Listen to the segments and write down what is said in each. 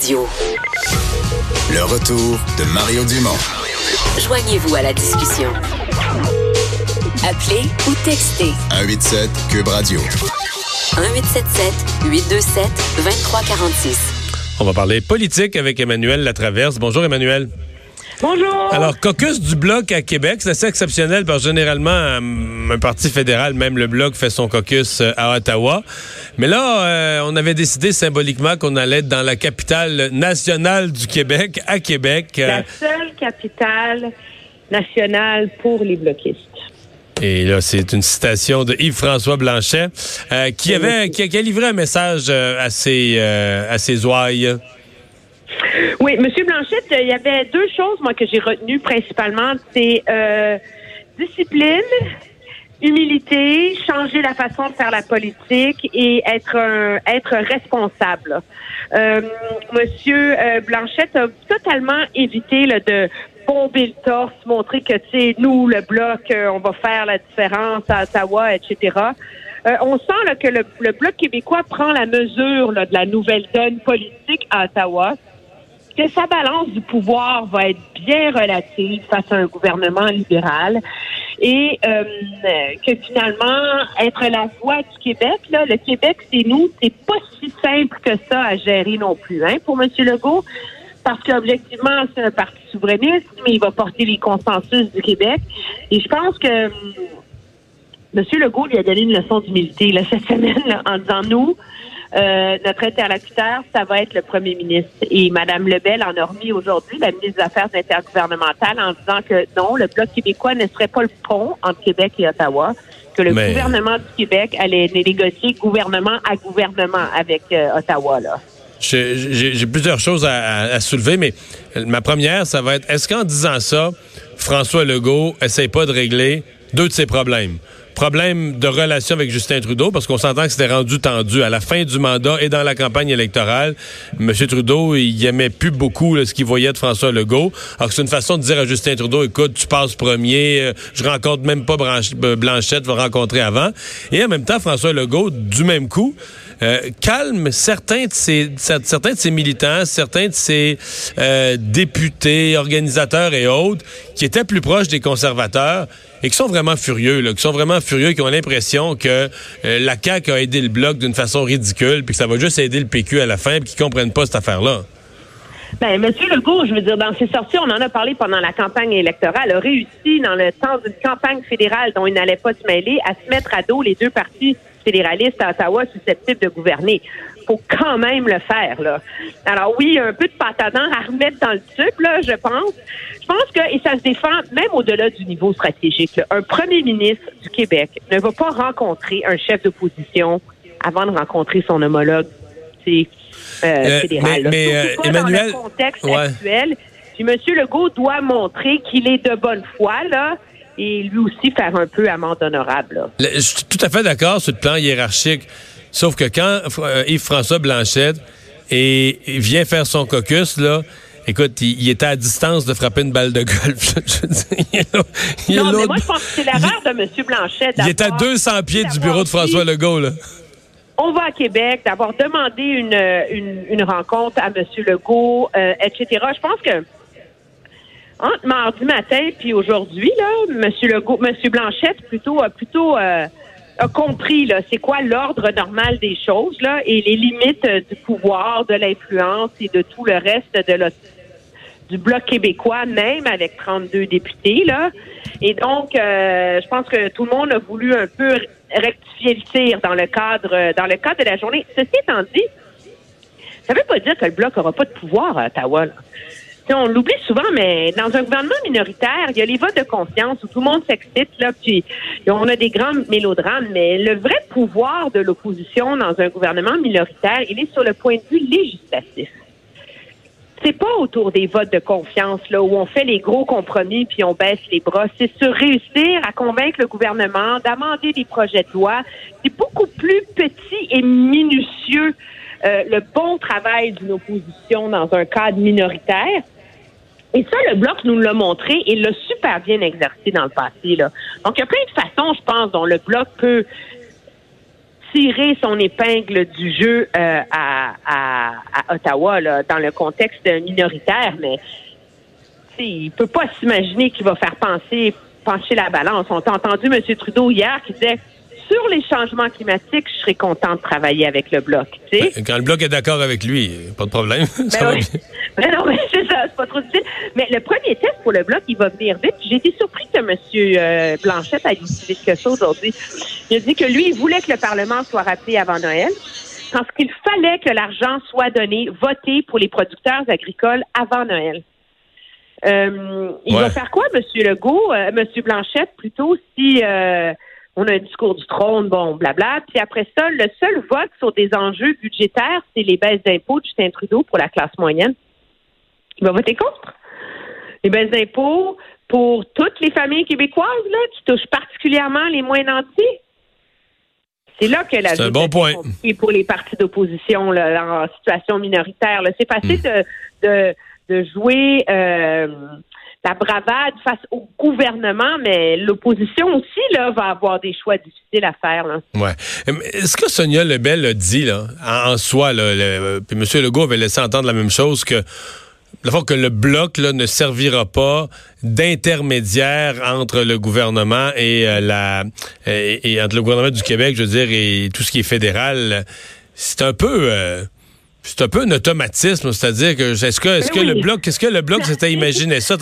Le retour de Mario Dumont. Joignez-vous à la discussion. Appelez ou textez 187 Cube Radio. 1877 827 2346. On va parler politique avec Emmanuel Latraverse. Bonjour Emmanuel. Bonjour. Alors, caucus du Bloc à Québec, c'est assez exceptionnel parce que généralement, euh, un parti fédéral, même le Bloc, fait son caucus euh, à Ottawa. Mais là, euh, on avait décidé symboliquement qu'on allait être dans la capitale nationale du Québec, à Québec. La seule capitale nationale pour les bloquistes. Et là, c'est une citation de Yves-François Blanchet qui avait qui, a livré un message assez assez ouaille. Oui, Monsieur Blanchette, il y avait deux choses, moi, que j'ai retenues principalement. C'est euh, discipline, humilité, changer la façon de faire la politique et être un, être responsable. Euh, Monsieur euh, Blanchette a totalement évité là, de bomber le torse, montrer que, sais, nous, le bloc, euh, on va faire la différence à Ottawa, etc. Euh, on sent là, que le, Bloc québécois prend la mesure de la nouvelle donne politique à Ottawa que sa balance du pouvoir va être bien relative face à un gouvernement libéral et euh, que finalement être la voix du Québec, là, le Québec c'est nous, c'est pas si simple que ça à gérer non plus, hein, pour M. Legault, parce qu'objectivement c'est un parti souverainiste, mais il va porter les consensus du Québec. Et je pense que M. Legault lui a donné une leçon d'humilité cette semaine là, en disant nous. Euh, notre interlocuteur, ça va être le premier ministre. Et Mme Lebel en a remis aujourd'hui, la ministre des Affaires intergouvernementales, en disant que non, le Bloc québécois ne serait pas le pont entre Québec et Ottawa, que le gouvernement du Québec allait négocier gouvernement à gouvernement avec euh, Ottawa. Là. J'ai plusieurs choses à, à, soulever, mais ma première, ça va être, est-ce qu'en disant ça, François Legault essaie pas de régler deux de ses problèmes? Problème de relation avec Justin Trudeau, parce qu'on s'entend que c'était rendu tendu à la fin du mandat et dans la campagne électorale. M. Trudeau, il aimait plus beaucoup ce qu'il voyait de François Legault. Alors c'est une façon de dire à Justin Trudeau, écoute, tu passes premier, euh, je rencontre même pas euh, Blanchette, va rencontrer avant. Et en même temps, François Legault, du même coup, euh, calme certains de ses militants, certains de ses députés, organisateurs et autres qui étaient plus proches des conservateurs et qui sont vraiment furieux, là, qui sont vraiment furieux, qui ont l'impression que euh, la CAQ a aidé le bloc d'une façon ridicule, puis que ça va juste aider le PQ à la fin, puis qu'ils comprennent pas cette affaire-là. Ben, Monsieur Legault, je veux dire, dans ses sorties, on en a parlé pendant la campagne électorale, a réussi dans le temps d'une campagne fédérale dont il n'allait pas se mêler à se mettre à dos les deux partis fédéralistes à Ottawa susceptibles de gouverner. Faut quand même le faire, là. Alors oui, un peu de patadant à remettre dans le tube, là, je pense. Je pense que, et ça se défend même au-delà du niveau stratégique, un premier ministre du Québec ne va pas rencontrer un chef d'opposition avant de rencontrer son homologue euh, euh, fédéral. Mais, euh, Emmanuel, dans le contexte actuel, puis M. Legault doit montrer qu'il est de bonne foi, là, et lui aussi faire un peu amende honorable. je suis tout à fait d'accord sur le plan hiérarchique. Sauf que quand euh, Yves-François Blanchette et, vient faire son caucus, là, écoute, il, était à distance de frapper une balle de golf. non, mais moi, je pense que c'est l'erreur de M. Blanchette. Il est à 200 pieds du bureau de François Legault, là. On va à Québec, d'avoir demandé une, une, rencontre à M. Legault, euh, etc. Je pense que entre mardi matin puis aujourd'hui, là, Monsieur Legault, Monsieur Blanchette plutôt plutôt euh, a compris là, c'est quoi l'ordre normal des choses là et les limites du pouvoir, de l'influence et de tout le reste de la, du bloc québécois, même avec 32 députés là. Et donc, euh, je pense que tout le monde a voulu un peu rectifier le tir dans le cadre dans le cadre de la journée. Ceci étant dit, ça ne veut pas dire que le bloc n'aura pas de pouvoir à Ottawa. On l'oublie souvent, mais dans un gouvernement minoritaire, il y a les votes de confiance où tout le monde s'excite, là, puis on a des grands mélodrames, mais le vrai pouvoir de l'opposition dans un gouvernement minoritaire, il est sur le point de vue législatif. c'est pas autour des votes de confiance là où on fait les gros compromis puis on baisse les bras. C'est sur réussir à convaincre le gouvernement d'amender des projets de loi. C'est beaucoup plus petit et minutieux euh, le bon travail d'une opposition dans un cadre minoritaire. Et ça, le bloc nous l'a montré et l'a super bien exercé dans le passé. Là. Donc, il y a plein de façons, je pense, dont le bloc peut tirer son épingle du jeu euh, à, à, Ottawa là, dans le contexte minoritaire, mais il peut pas s'imaginer qu'il va faire penser pencher la balance. On a entendu M. Trudeau hier qui disait sur les changements climatiques, je serais content de travailler avec le bloc. Tu sais? Ben, quand le bloc est d'accord avec lui, pas de problème. Ben, ben non, mais c'est ça, c'est pas trop difficile. Mais le premier test pour le bloc, il va venir vite. J'ai été surpris que M. Euh, Blanchette ait dit quelque chose aujourd'hui. Il a dit que lui, il voulait que le Parlement soit rappelé avant Noël parce qu'il fallait que l'argent soit donné, voté pour les producteurs agricoles avant Noël. Euh, il va faire quoi, M. Legault, euh, M. Blanchette, plutôt, si euh, on a un discours du trône, bon, blabla. Puis après ça, le seul vote sur des enjeux budgétaires, c'est les baisses d'impôts de Justin Trudeau pour la classe moyenne. Il va voter contre. Les baisses d'impôts pour toutes les familles québécoises, là, qui touchent particulièrement les moins nantis. C'est là que la C'est un bon point. pour les partis d'opposition en situation minoritaire. C'est facile hmm. de, de, de, jouer euh, la bravade face au gouvernement, mais l'opposition aussi là, va avoir des choix difficiles à faire. Là. Ouais. Est-ce que Sonia Lebel a dit là, en, soi, là, le, puis M. Legault avait laissé entendre la même chose que la fois que le bloc là, ne servira pas d'intermédiaire entre le gouvernement et euh, la et, entre le gouvernement du Québec, je veux dire, et tout ce qui est fédéral, c'est un peu euh, c'est un peu un automatisme, c'est-à-dire que est-ce que est-ce que le bloc qu'est-ce que le bloc s'était imaginé ça?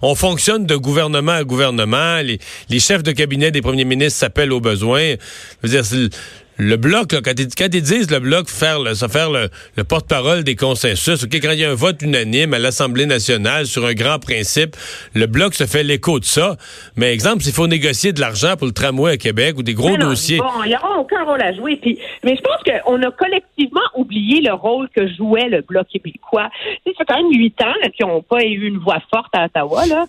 On fonctionne de gouvernement à gouvernement, les, les chefs de cabinet des premiers ministres s'appellent aux besoins. Je veux dire, le bloc, là, quand, ils, quand ils disent le bloc faire le, ça faire le, porte-parole des consensus, ok, quand il y a un vote unanime à l'Assemblée nationale sur un grand principe, le bloc se fait l'écho de ça. Mais exemple, s'il faut négocier de l'argent pour le tramway à Québec ou des gros dossiers. Bon, il n'y aura aucun rôle à jouer. Puis, mais je pense qu'on a collectivement oublié le rôle que jouait le bloc québécois. Ça fait quand même huit ans qu'ils n'ont pas eu une voix forte à Ottawa. Là.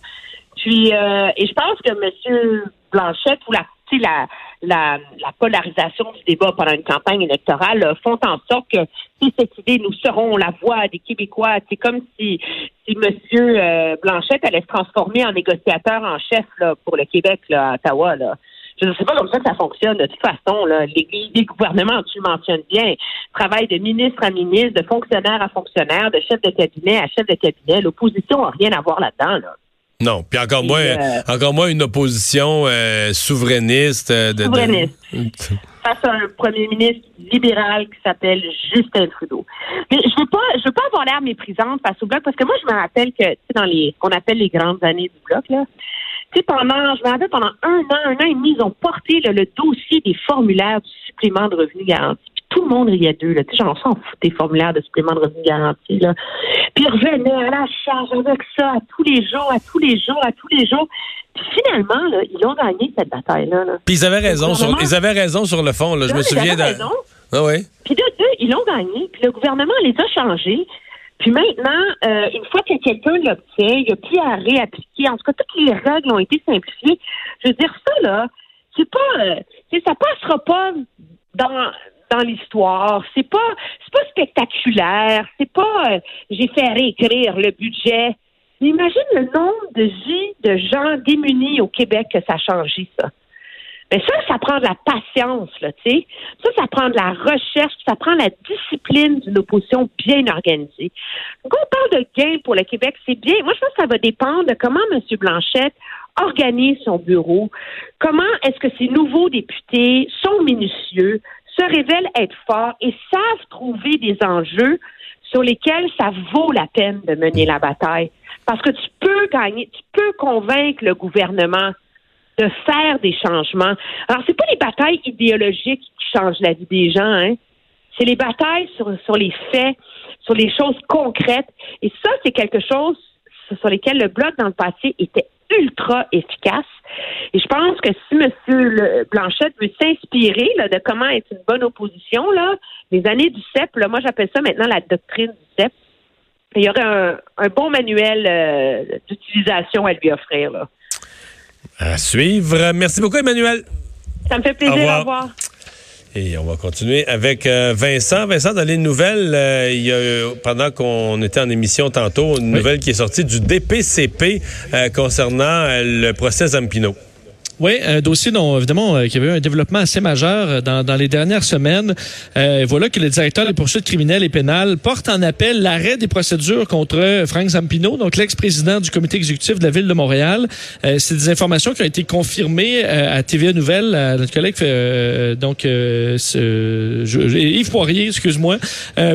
Puis, euh, et je pense que M. Blanchette ou la, la la, la, polarisation du débat pendant une campagne électorale euh, font en sorte que si cette idée, nous serons la voix des Québécois, c'est comme si, si M. Euh, Blanchette allait se transformer en négociateur en chef là, pour le Québec là, à Ottawa. Là. Je ne sais pas comme ça que ça fonctionne. De toute façon, là, les, les gouvernements, tu le mentionnes bien, travaillent de ministre à ministre, de fonctionnaire à fonctionnaire, de chef de cabinet à chef de cabinet. L'opposition n'a rien à voir là-dedans. Là. Non, puis encore moins, euh, encore moins une opposition euh, souverainiste. Euh, de, souverainiste. Face à un premier ministre libéral qui s'appelle Justin Trudeau. Mais je veux pas, je veux pas avoir l'air méprisante face au bloc parce que moi je me rappelle que dans les, qu'on appelle les grandes années du bloc là. Tu sais, pendant, je me rappelle, pendant un an, un an et demi, ils ont porté le dossier des formulaires du supplément de revenus garanti tout le monde riait d'eux. Tu sais, j'en s'en fout des formulaires de supplément de revenus garantis. Là. Puis ils revenaient à la charge avec ça à tous les jours, à tous les jours, à tous les jours. Puis finalement, là, ils ont gagné cette bataille-là. Puis ils avaient raison. Sur, ils avaient raison sur le fond. Là. Je me souviens. Raison. Ah ouais. Puis de deux, ils l'ont gagné. Puis le gouvernement les a changés. Puis maintenant, euh, une fois que quelqu'un l'obtient, il n'y a plus à réappliquer. En tout cas, toutes les règles ont été simplifiées. Je veux dire, ça, là, c'est pas. Euh, ça passera pas dans dans l'histoire. C'est pas c'est pas spectaculaire. C'est pas euh, j'ai fait réécrire le budget. imagine le nombre de vies de gens démunis au Québec que ça a changé ça. Mais ça, ça prend de la patience, là, tu sais. Ça, ça prend de la recherche, ça prend la discipline d'une opposition bien organisée. Donc, on parle de gain pour le Québec, c'est bien. Moi, je pense que ça va dépendre de comment M. Blanchette organise son bureau, comment est-ce que ces nouveaux députés sont minutieux, se révèlent être forts et savent trouver des enjeux sur lesquels ça vaut la peine de mener la bataille. Parce que tu peux gagner, tu peux convaincre le gouvernement de faire des changements. Alors, c'est pas les batailles idéologiques qui changent la vie des gens, hein. C'est les batailles sur, sur les faits, sur les choses concrètes. Et ça, c'est quelque chose sur lesquels le Bloc, dans le passé, était ultra efficace. Et je pense que si M. Blanchette veut s'inspirer de comment être une bonne opposition, là, les années du CEP, là, moi j'appelle ça maintenant la doctrine du CEP. il y aurait un, bon manuel euh, d'utilisation à lui offrir. Là. À suivre. Merci beaucoup, Emmanuel. Ça me fait plaisir. Au revoir. Et on va continuer avec euh, Vincent. Vincent, dans les nouvelles, euh, il y a, pendant qu'on était en émission tantôt, une nouvelle qui est sortie du DPCP concernant le procès Zampino. Oui, un dossier dont, évidemment, euh, qui avait eu un développement assez majeur euh, dans, dans les dernières semaines. Euh, voilà que le directeur des poursuites criminelles et pénales porte en appel l'arrêt des procédures contre Frank Zampino, donc l'ex-président du comité exécutif de la Ville de Montréal. Euh, C'est des informations qui ont été confirmées à TVA Nouvelle, à notre collègue, donc ce, Yves Poirier, excuse-moi,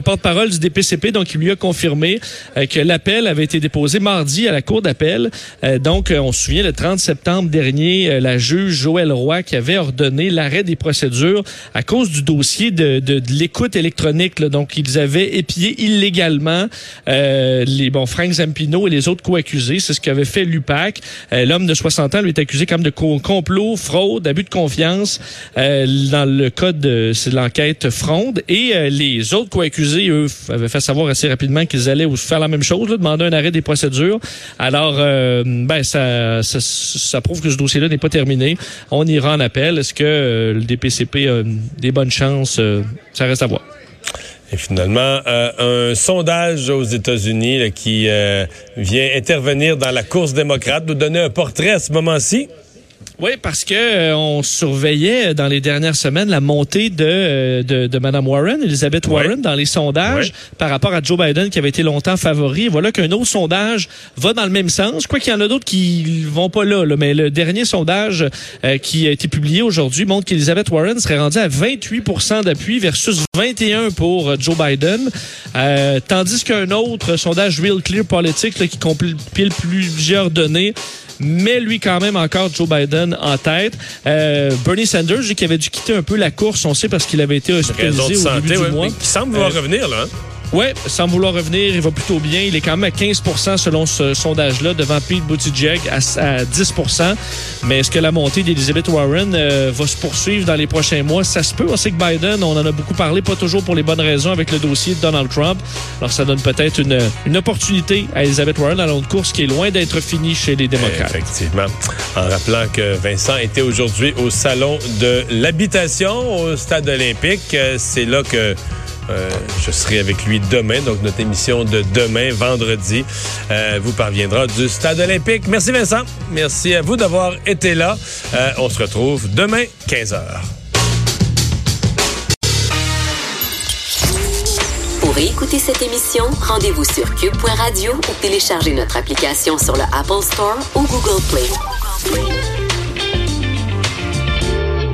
porte-parole du DPCP, donc il lui a confirmé que l'appel avait été déposé mardi à la Cour d'appel. donc, on se souvient, le 30 septembre dernier, juge Joël Roy qui avait ordonné l'arrêt des procédures à cause du dossier de, de, de l'écoute électronique. Là. Donc, ils avaient épié illégalement euh, les bon Frank Zampino et les autres co-accusés. C'est ce qu'avait fait l'UPAC. Euh, l'homme de 60 ans lui est accusé comme de complot, fraude, abus de confiance euh, dans le code de l'enquête fronde. Et euh, les autres co-accusés, eux, avaient fait savoir assez rapidement qu'ils allaient faire la même chose, là, demander un arrêt des procédures. Alors, euh, ben ça, ça, ça prouve que ce dossier-là n'est pas terminé on ira en appel. Est-ce que euh, le DPCP a des bonnes chances? Euh, ça reste à voir. Et finalement, euh, un sondage aux États-Unis qui vient intervenir dans la course démocrate, nous donner un portrait à ce moment-ci. Oui, parce que euh, on surveillait dans les dernières semaines la montée de, euh, de, de Mme Warren, Elizabeth Warren, dans les sondages par rapport à Joe Biden qui avait été longtemps favori. voilà qu'un autre sondage va dans le même sens. Quoi qu'il y en a d'autres qui vont pas là, mais le dernier sondage euh, qui a été publié aujourd'hui montre qu'Elizabeth Warren serait rendue à 28% d'appui versus 21 pour Joe Biden. tandis qu'un autre sondage Real Clear Politics qui compile plusieurs données mais lui quand même encore Joe Biden en tête. Euh, Bernie Sanders, qui avait dû quitter un peu la course, on sait parce qu'il avait été hospitalisé au début du mois. Qui semble vouloir euh, revenir là. Oui, sans vouloir revenir, il va plutôt bien. Il est quand même à 15% selon ce sondage-là, devant Pete Buttigieg à, 10% Mais est-ce que la montée d'Elizabeth Warren euh, va se poursuivre dans les prochains mois? Ça se peut. On sait que Biden, on en a beaucoup parlé, pas toujours pour les bonnes raisons avec le dossier de Donald Trump. Alors, ça donne peut-être une, une opportunité à Elizabeth Warren dans l'autre course qui est loin d'être finie chez les démocrates. Effectivement. En rappelant que Vincent était aujourd'hui au Salon de l'habitation au Stade olympique. Euh, c'est là que euh, je serai avec lui demain, donc notre émission de demain, vendredi, euh, vous parviendra du Stade olympique. Merci Vincent. Merci à vous d'avoir été là. Euh, on se retrouve demain, 15h. Pour écouter cette émission, rendez-vous sur cube.radio ou téléchargez notre application sur le Apple Store ou Google Play.